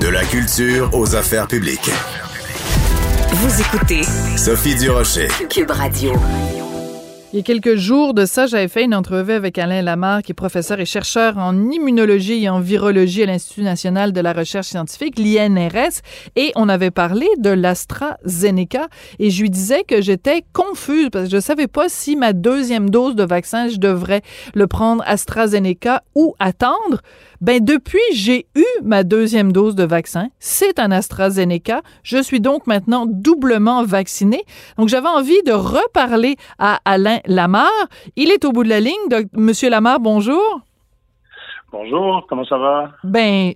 De la culture aux affaires publiques. Vous écoutez Sophie Durocher. Cube Radio. Il y a quelques jours de ça, j'avais fait une entrevue avec Alain Lamarre, qui est professeur et chercheur en immunologie et en virologie à l'Institut national de la recherche scientifique, l'INRS, et on avait parlé de l'AstraZeneca, et je lui disais que j'étais confuse parce que je savais pas si ma deuxième dose de vaccin, je devrais le prendre AstraZeneca ou attendre. Ben depuis, j'ai eu ma deuxième dose de vaccin. C'est un AstraZeneca. Je suis donc maintenant doublement vacciné. Donc j'avais envie de reparler à Alain Lamarre. Il est au bout de la ligne. Donc, Monsieur Lamarre, bonjour. Bonjour, comment ça va? Ben,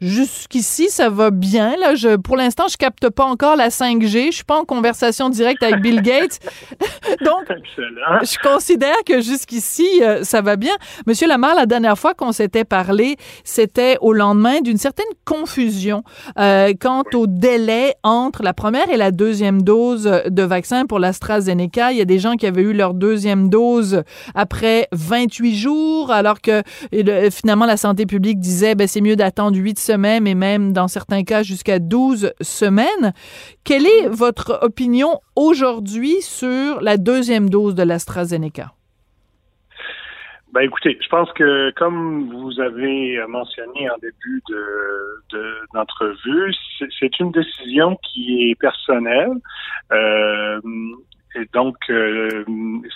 Jusqu'ici, ça va bien. Là, je, pour l'instant, je capte pas encore la 5G. Je suis pas en conversation directe avec Bill Gates. Donc, je considère que jusqu'ici, euh, ça va bien. Monsieur Lamar, la dernière fois qu'on s'était parlé, c'était au lendemain d'une certaine confusion euh, quant au délai entre la première et la deuxième dose de vaccin pour l'AstraZeneca. Il y a des gens qui avaient eu leur deuxième dose après 28 jours, alors que finalement, la santé publique disait, ben, c'est mieux d'attendre 8 semaines et même dans certains cas jusqu'à 12 semaines. Quelle est votre opinion aujourd'hui sur la deuxième dose de l'AstraZeneca? Ben écoutez, je pense que comme vous avez mentionné en début de d'entrevue, c'est une décision qui est personnelle. Euh, et donc, euh,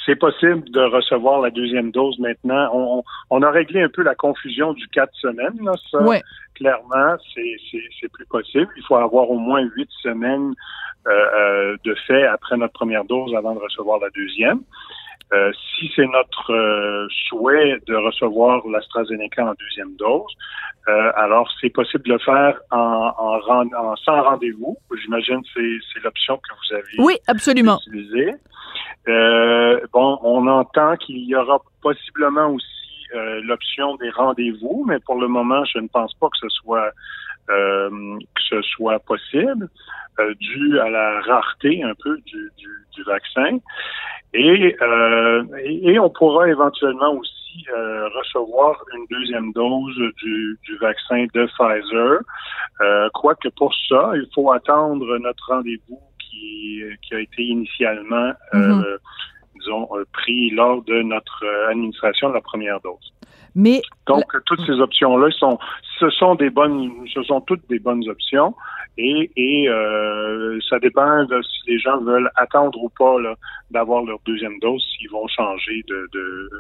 c'est possible de recevoir la deuxième dose maintenant. On, on, a réglé un peu la confusion du quatre semaines. Là, ça, clairement, c'est plus possible. Il faut avoir au moins huit semaines euh, euh, de fait après notre première dose avant de recevoir la deuxième. Euh, si c'est notre euh, souhait de recevoir l'AstraZeneca en deuxième dose, euh, alors c'est possible de le faire en, en, en sans rendez-vous. J'imagine que c'est l'option que vous avez oui, absolument. utilisée. bon, on entend qu'il y aura possiblement aussi l'option des rendez-vous, mais pour le moment, je ne pense pas que ce soit que ce soit possible, dû à la rareté un peu du, du, du vaccin. Et, euh, et, on pourra éventuellement aussi euh, recevoir une deuxième dose du, du vaccin de Pfizer. Euh, quoique pour ça, il faut attendre notre rendez-vous qui, qui a été initialement, euh, mm-hmm. disons, pris lors de notre administration de la première dose. Mais donc toutes ces options-là sont, ce sont des bonnes, ce sont toutes des bonnes options et, et euh, ça dépend de si les gens veulent attendre ou pas d'avoir leur deuxième dose, s'ils vont changer de, de,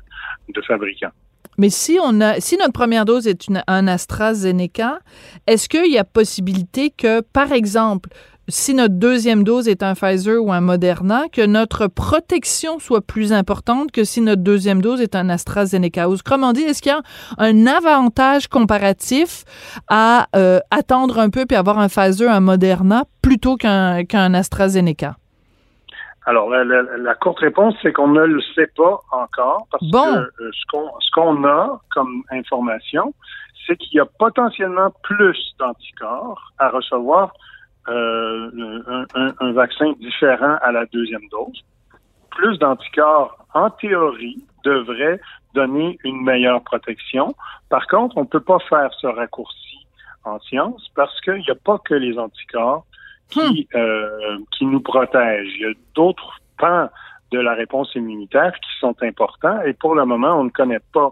de fabricant. Mais si on a, si notre première dose est une, un AstraZeneca, est-ce qu'il y a possibilité que, par exemple, si notre deuxième dose est un Pfizer ou un Moderna, que notre protection soit plus importante que si notre deuxième dose est un AstraZeneca. Autrement dit, est-ce qu'il y a un avantage comparatif à euh, attendre un peu puis avoir un Pfizer, un Moderna plutôt qu'un AstraZeneca? Alors, la, courte réponse, c'est qu'on ne le sait pas encore parce que euh, ce qu'on a comme information, c'est qu'il y a potentiellement plus d'anticorps à recevoir euh, un, vaccin différent à la deuxième dose. Plus d'anticorps, en théorie, devrait donner une meilleure protection. Par contre, on ne peut pas faire ce raccourci en science parce qu'il n'y a pas que les anticorps qui, hmm. euh, qui nous protègent. Il y a d'autres pans de la réponse immunitaire qui sont importants et pour le moment, on ne connaît pas,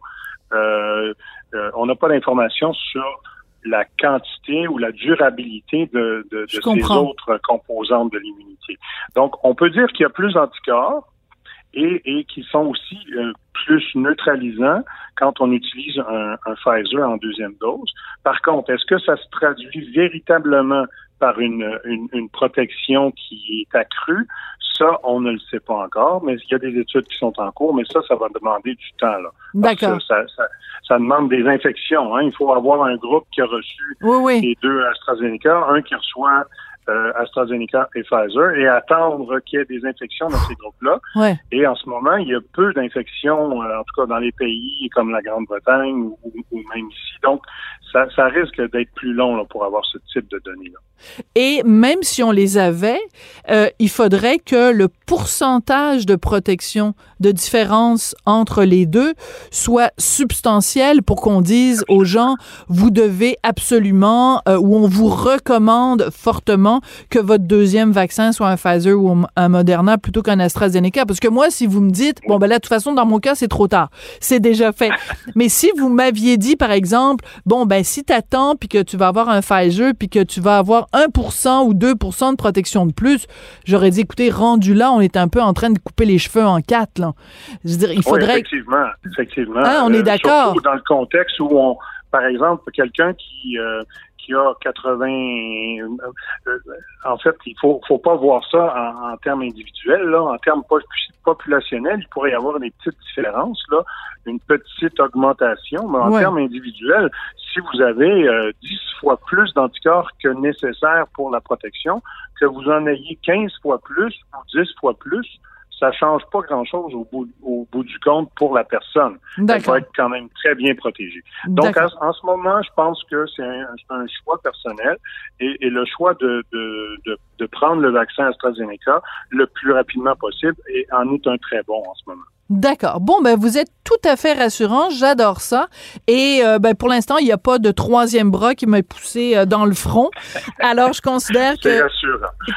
euh, euh on n'a pas d'informations sur la quantité ou la durabilité de, de, de ces autres composantes de l'immunité. Donc, on peut dire qu'il y a plus d'anticorps et, et qui sont aussi euh, plus neutralisants quand on utilise un, un, Pfizer en deuxième dose. Par contre, est-ce que ça se traduit véritablement par une, une, une protection qui est accrue? Ça, on ne le sait pas encore, mais il y a des études qui sont en cours, mais ça, ça va demander du temps. D'accord. Ça, ça, ça, demande des infections. Hein. Il faut avoir un groupe qui a reçu les deux AstraZeneca, un qui reçoit AstraZeneca et Pfizer et attendre qu'il y ait des infections dans ces groupes-là. Et en ce moment, il y a peu d'infections, euh, en tout cas dans les pays comme la Grande-Bretagne ou, même ici. Donc, ça, ça risque d'être plus long là, pour avoir ce type de données-là. Et même si on les avait, euh, il faudrait que le pourcentage de protection de différence entre les deux soit substantiel pour qu'on dise aux gens, vous devez absolument, euh, ou on vous recommande fortement que votre deuxième vaccin soit un Pfizer ou un Moderna plutôt qu'un AstraZeneca? Parce que moi, si vous me dites, bon, ben là, de toute façon, dans mon cas, c'est trop tard. C'est déjà fait. Mais si vous m'aviez dit, par exemple, bon, ben, si t'attends puis que tu vas avoir un Pfizer puis que tu vas avoir 1% ou 2% de protection de plus, j'aurais dit, écoutez, rendu là, on est un peu en train de couper les cheveux en quatre, là. Je veux dire, il faudrait. effectivement, effectivement. Hein, on est euh, d'accord. Dans le contexte où on, par exemple, quelqu'un qui, euh, qui a 80. Euh, en fait, il faut, faut pas voir ça en, termes individuels. Là. En termes populationnels, il pourrait y avoir des petites différences, là, une petite augmentation, mais en termes individuels, si vous avez euh, 10 fois plus d'anticorps que nécessaire pour la protection, que vous en ayez 15 fois plus ou 10 fois plus, ça change pas grand-chose au bout, au bout du compte pour la personne. Elle va être quand même très bien protégée. Donc, en, ce moment, je pense que c'est un, un, choix personnel et, et le choix de, de, de, de, prendre le vaccin AstraZeneca le plus rapidement possible et en est un très bon en ce moment. D'accord. Bon, ben vous êtes tout à fait rassurant. J'adore ça. Et euh, ben pour l'instant, il n'y a pas de troisième bras qui m'a poussé euh, dans le front. Alors, je considère que,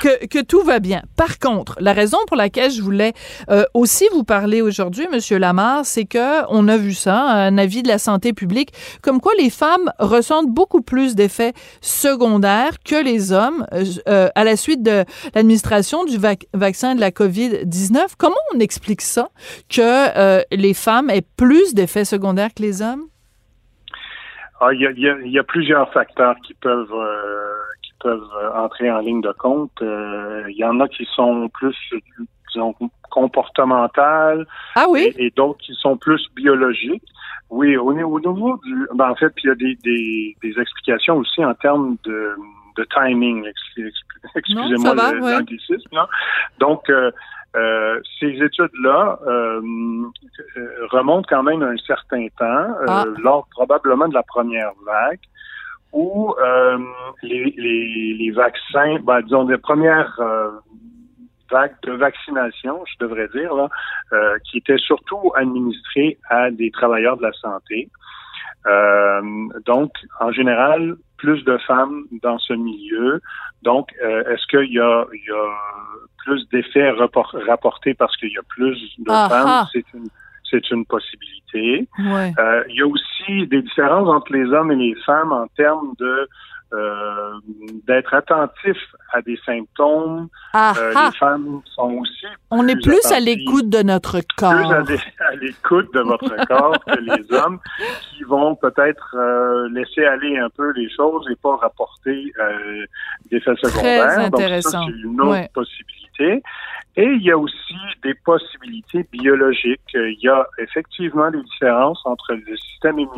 que, que tout va bien. Par contre, la raison pour laquelle je voulais euh, aussi vous parler aujourd'hui, Monsieur Lamar, c'est que on a vu ça, un avis de la santé publique, comme quoi les femmes ressentent beaucoup plus d'effets secondaires que les hommes à la suite de l'administration du vaccin de la COVID-19. Comment on explique ça que euh, les femmes aient plus d'effets secondaires que les hommes? Ah, il y, a, plusieurs facteurs qui peuvent euh, qui peuvent euh, entrer en ligne de compte. Il y en a qui sont plus disons, comportementales. Ah oui? Et, d'autres qui sont plus biologiques. Oui, au, au niveau du. Ben, en fait, il y a des, des, explications aussi en termes de, de timing. Excusez-moi l'anglicisme. Donc, euh, ces études-là euh, euh, remontent quand même un certain temps, ah. lors probablement de la première vague, où les, les, les, vaccins, ben, disons, les premières vagues de vaccination, je devrais dire, là, qui étaient surtout administrées à des travailleurs de la santé. donc, en général, plus de femmes dans ce milieu. Donc, est-ce qu'il y a, il y a plus d'effets rapportés parce qu'il y a plus de ah, femmes, ah. c'est une c'est une possibilité. Euh, il y a aussi des différences entre les hommes et les femmes en termes de euh, d'être attentif à des symptômes. Ah, euh, les femmes sont aussi. On est plus à l'écoute de notre corps. Plus à l'écoute de votre corps que les hommes qui vont peut-être laisser aller un peu les choses et pas rapporter des effets secondaires. Intéressant. Donc, c'est une autre possibilité. Et il y a aussi des possibilités biologiques. Il y a effectivement des différences entre le système immunitaire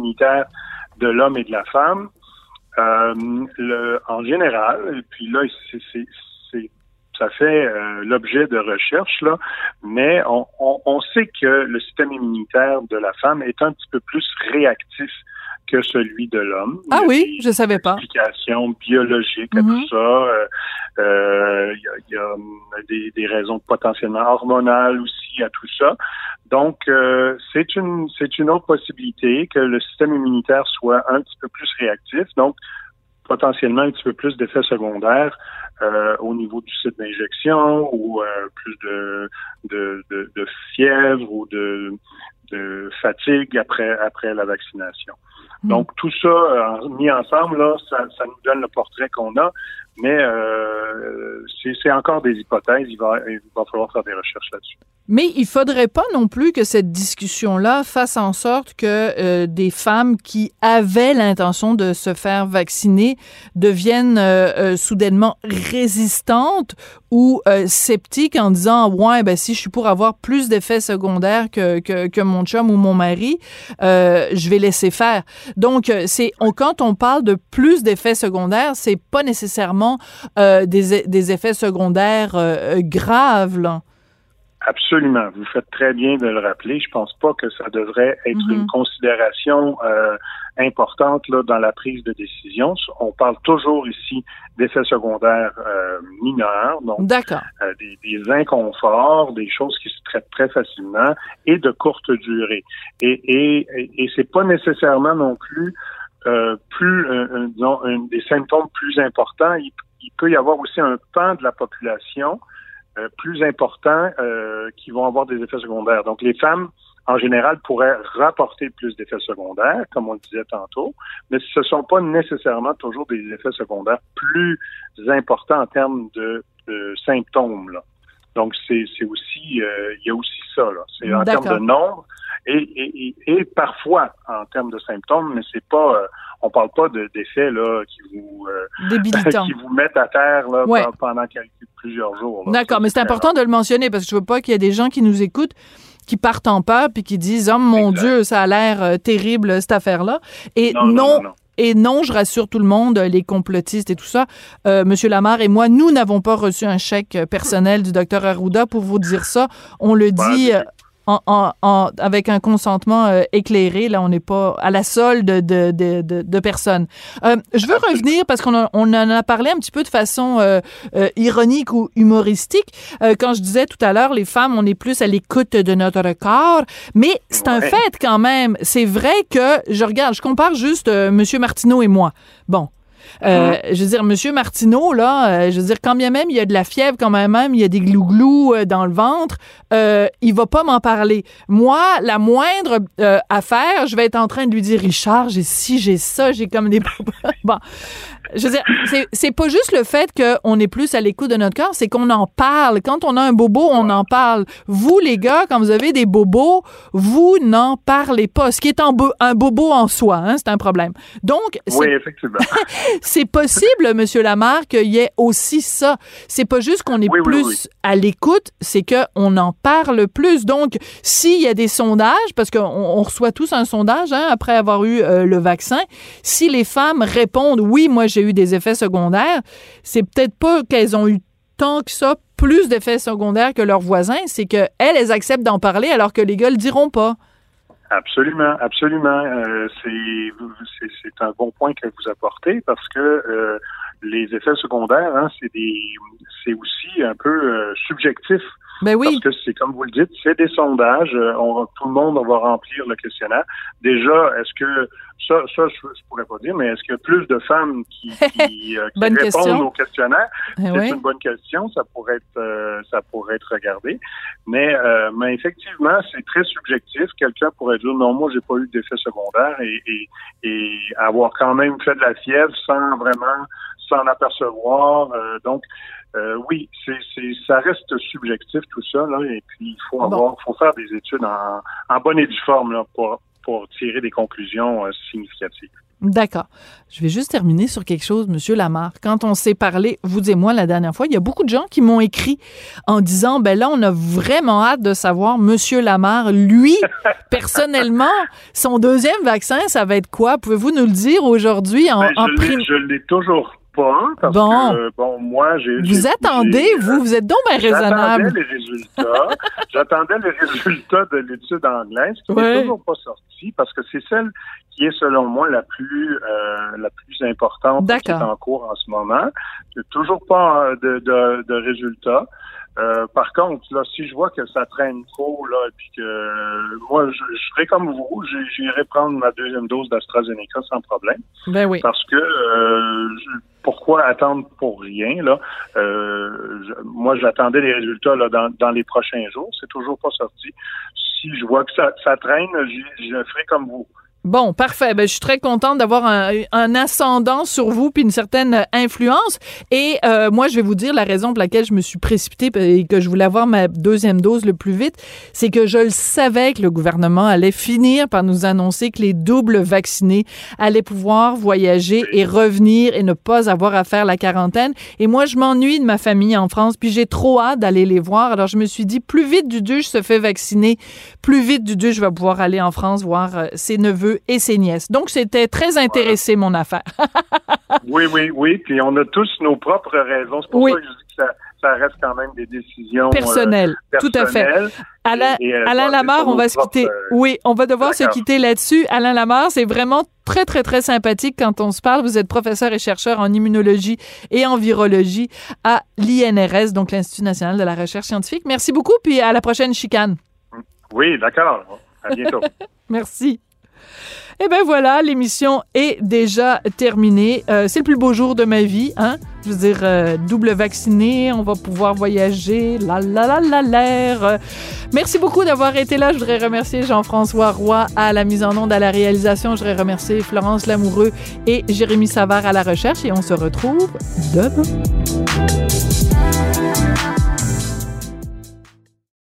de l'homme et de la femme. Euh, en général, et puis là, ça fait euh, l'objet de recherches, là, mais on, sait que le système immunitaire de la femme est un petit peu plus réactif que celui de l'homme. Ah oui, je savais pas. Explication biologique à tout mhm. ça. Euh, euh, il y, a, des, des, raisons potentiellement hormonales aussi à tout ça. Donc, euh, c'est une c'est une autre possibilité que le système immunitaire soit un petit peu plus réactif. Donc, potentiellement un petit peu plus d'effets secondaires euh, au niveau du site d'injection ou euh, plus de, de, de, de, fièvre ou de, de fatigue après après la vaccination. Hmm. Donc tout ça euh, mis ensemble là, ça, ça, nous donne le portrait qu'on a, mais euh, c'est encore des hypothèses. Il va, falloir faire des recherches là-dessus. Mais il faudrait pas non plus que cette discussion-là fasse en sorte que euh, des femmes qui avaient l'intention de se faire vacciner deviennent euh, euh, soudainement résistantes ou sceptiques en disant ouais ben si je suis pour avoir plus d'effets secondaires que, que, que, mon chum ou mon mari, je vais laisser faire. Donc c'est quand on parle de plus d'effets secondaires, c'est pas nécessairement des, des effets secondaires graves là. Absolument. Vous faites très bien de le rappeler. Je pense pas que ça devrait être une mhm. considération euh, importante là, dans la prise de décision. On parle toujours ici d'effets secondaires euh, mineurs, donc euh, des, des, inconforts, des choses qui se traitent très facilement et de courte durée. Et, et, et c'est pas nécessairement non plus euh, plus, disons, des symptômes plus importants. Il, il, peut y avoir aussi un pan de la population euh, plus importants euh, qui vont avoir des effets secondaires. Donc, les femmes, en général, pourraient rapporter plus d'effets secondaires, comme on le disait tantôt, mais ce ne sont pas nécessairement toujours des effets secondaires plus importants en termes de, symptômes. Donc, c'est aussi, euh, il y a aussi ça. C'est en termes de nombre et, et, et, parfois en termes de symptômes, mais c'est pas, euh, on parle pas d'effets là qui vous euh, qui vous mettent à terre là, pendant quelques, plusieurs jours. D'accord, mais c'est important de le mentionner parce que je veux pas qu'il y ait des gens qui nous écoutent qui partent en peur puis qui disent oh mon Dieu ça a l'air euh, terrible cette affaire là et non, et non, je rassure tout le monde, les complotistes et tout ça. Euh, Monsieur Lamar et moi, nous n'avons pas reçu un chèque personnel du docteur Arruda pour vous dire ça. On le dit en, avec un consentement euh, éclairé. Là, on n'est pas à la solde de, de, de, de personnes. Euh, je veux revenir parce qu'on on en a parlé un petit peu de façon euh, ironique ou humoristique. quand je disais tout à l'heure, les femmes, on est plus à l'écoute de notre corps, mais c'est un fait quand même. C'est vrai que je regarde, je compare juste Monsieur Martineau et moi. Bon, euh, uh-huh. Je veux dire, Monsieur Martineau, là, euh, je veux dire, quand bien même il y a de la fièvre, quand même, même il y a des glouglous euh, dans le ventre, euh, il va pas m'en parler. Moi, la moindre affaire, je vais être en train de lui dire, Richard, j'ai si j'ai ça, j'ai comme des... bon, je veux dire, c'est pas juste le fait qu'on est plus à l'écoute de notre corps, c'est qu'on en parle. Quand on a un bobo, on en parle. Vous, les gars, quand vous avez des bobos, vous n'en parlez pas. Ce qui est un, bobo en soi, hein, c'est un problème. Donc, oui, effectivement. c'est possible, Monsieur Lamarck, qu'il y ait aussi ça. C'est pas juste qu'on est plus à l'écoute, c'est qu'on en parle plus. Donc, s'il y a des sondages, parce qu'on reçoit tous un sondage hein, après avoir eu euh, le vaccin, si les femmes répondent oui, moi j'ai eu des effets secondaires, c'est peut-être pas qu'elles ont eu tant que ça plus d'effets secondaires que leurs voisins, c'est qu'elles, elles acceptent d'en parler alors que les gars le diront pas. Absolument, absolument. Euh, c'est un bon point que vous apportez parce que euh, les effets secondaires, hein, c'est aussi un peu euh, subjectif. Ben oui. Parce que c'est comme vous le dites, c'est des sondages. Euh, on, tout le monde va remplir le questionnaire. Déjà, est-ce que ça, ça je, je, pourrais pas dire, mais est-ce qu'il y a plus de femmes qui, qui, euh, répondent au questionnaire ben C'est une bonne question. Ça pourrait être, euh, ça pourrait être regardé. Mais, mais effectivement, c'est très subjectif. Quelqu'un pourrait dire non, moi, j'ai pas eu d'effet secondaire et, et, et avoir quand même fait de la fièvre sans vraiment s'en apercevoir. donc, euh, oui, c'est, ça reste subjectif tout ça, là, et puis il faut avoir, faut faire des études en, en bonne et due forme là, pour, pour tirer des conclusions euh, significatives. D'accord. Je vais juste terminer sur quelque chose, Monsieur Lamar. Quand on s'est parlé, vous et moi, la dernière fois, il y a beaucoup de gens qui m'ont écrit en disant, ben là, on a vraiment hâte de savoir, Monsieur Lamar, lui, personnellement, son deuxième vaccin, ça va être quoi? Pouvez-vous nous le dire aujourd'hui en, ben, en Je l'ai toujours pas, parce bon. que, bon, moi, j'ai... Vous attendez, vous, vous êtes donc bien raisonnable. J'attendais les résultats. J'attendais les résultats de l'étude anglaise, qui n'est toujours pas sorti, parce que c'est celle qui est, selon moi, la plus euh, la plus importante qui est en cours en ce moment. Toujours pas euh, de, de, de résultats. Euh, par contre, là, si je vois que ça traîne trop, là, puis que euh, moi, je, je, serai comme vous, j'irai prendre ma deuxième dose d'AstraZeneca sans problème. Ben oui. Parce que euh, pourquoi attendre pour rien là? Euh, Moi, j'attendais les résultats là dans, dans les prochains jours. C'est toujours pas sorti. Si je vois que ça, ça traîne, je, je ferai comme vous. Bon, parfait. Ben, je suis très contente d'avoir un, ascendant sur vous puis une certaine influence. Et euh, moi, je vais vous dire la raison pour laquelle je me suis précipitée et que je voulais avoir ma deuxième dose le plus vite, c'est que je le savais que le gouvernement allait finir par nous annoncer que les doubles vaccinés allaient pouvoir voyager et revenir et ne pas avoir à faire la quarantaine. Et moi, je m'ennuie de ma famille en France, puis j'ai trop hâte d'aller les voir. Alors, je me suis dit, plus vite du je se fait vacciner, plus vite du je vais pouvoir aller en France voir euh, ses neveux et ses nièces. Donc, c'était très intéressé, mon affaire. oui, oui, oui. Puis on a tous nos propres raisons. C'est pour ça que je dis que ça, ça reste quand même des décisions personnelles. Tout à fait. Alain, Alain Lamar, on va se quitter. oui, on va devoir se quitter là-dessus. Alain Lamar, c'est vraiment très, très, très sympathique quand on se parle. Vous êtes professeur et chercheur en immunologie et en virologie à l'INRS, donc l'Institut national de la recherche scientifique. Merci beaucoup, puis à la prochaine chicane. Oui, d'accord. À bientôt. Merci. Eh ben voilà, l'émission est déjà terminée. Euh, c'est le plus beau jour de ma vie, hein? Je veux dire, euh, double vacciné, on va pouvoir voyager, la la la la l'air. merci beaucoup d'avoir été là. Je voudrais remercier Jean-François Roy à la mise en onde, à la réalisation. Je voudrais remercier Florence Lamoureux et Jérémy Savard à la recherche et on se retrouve demain.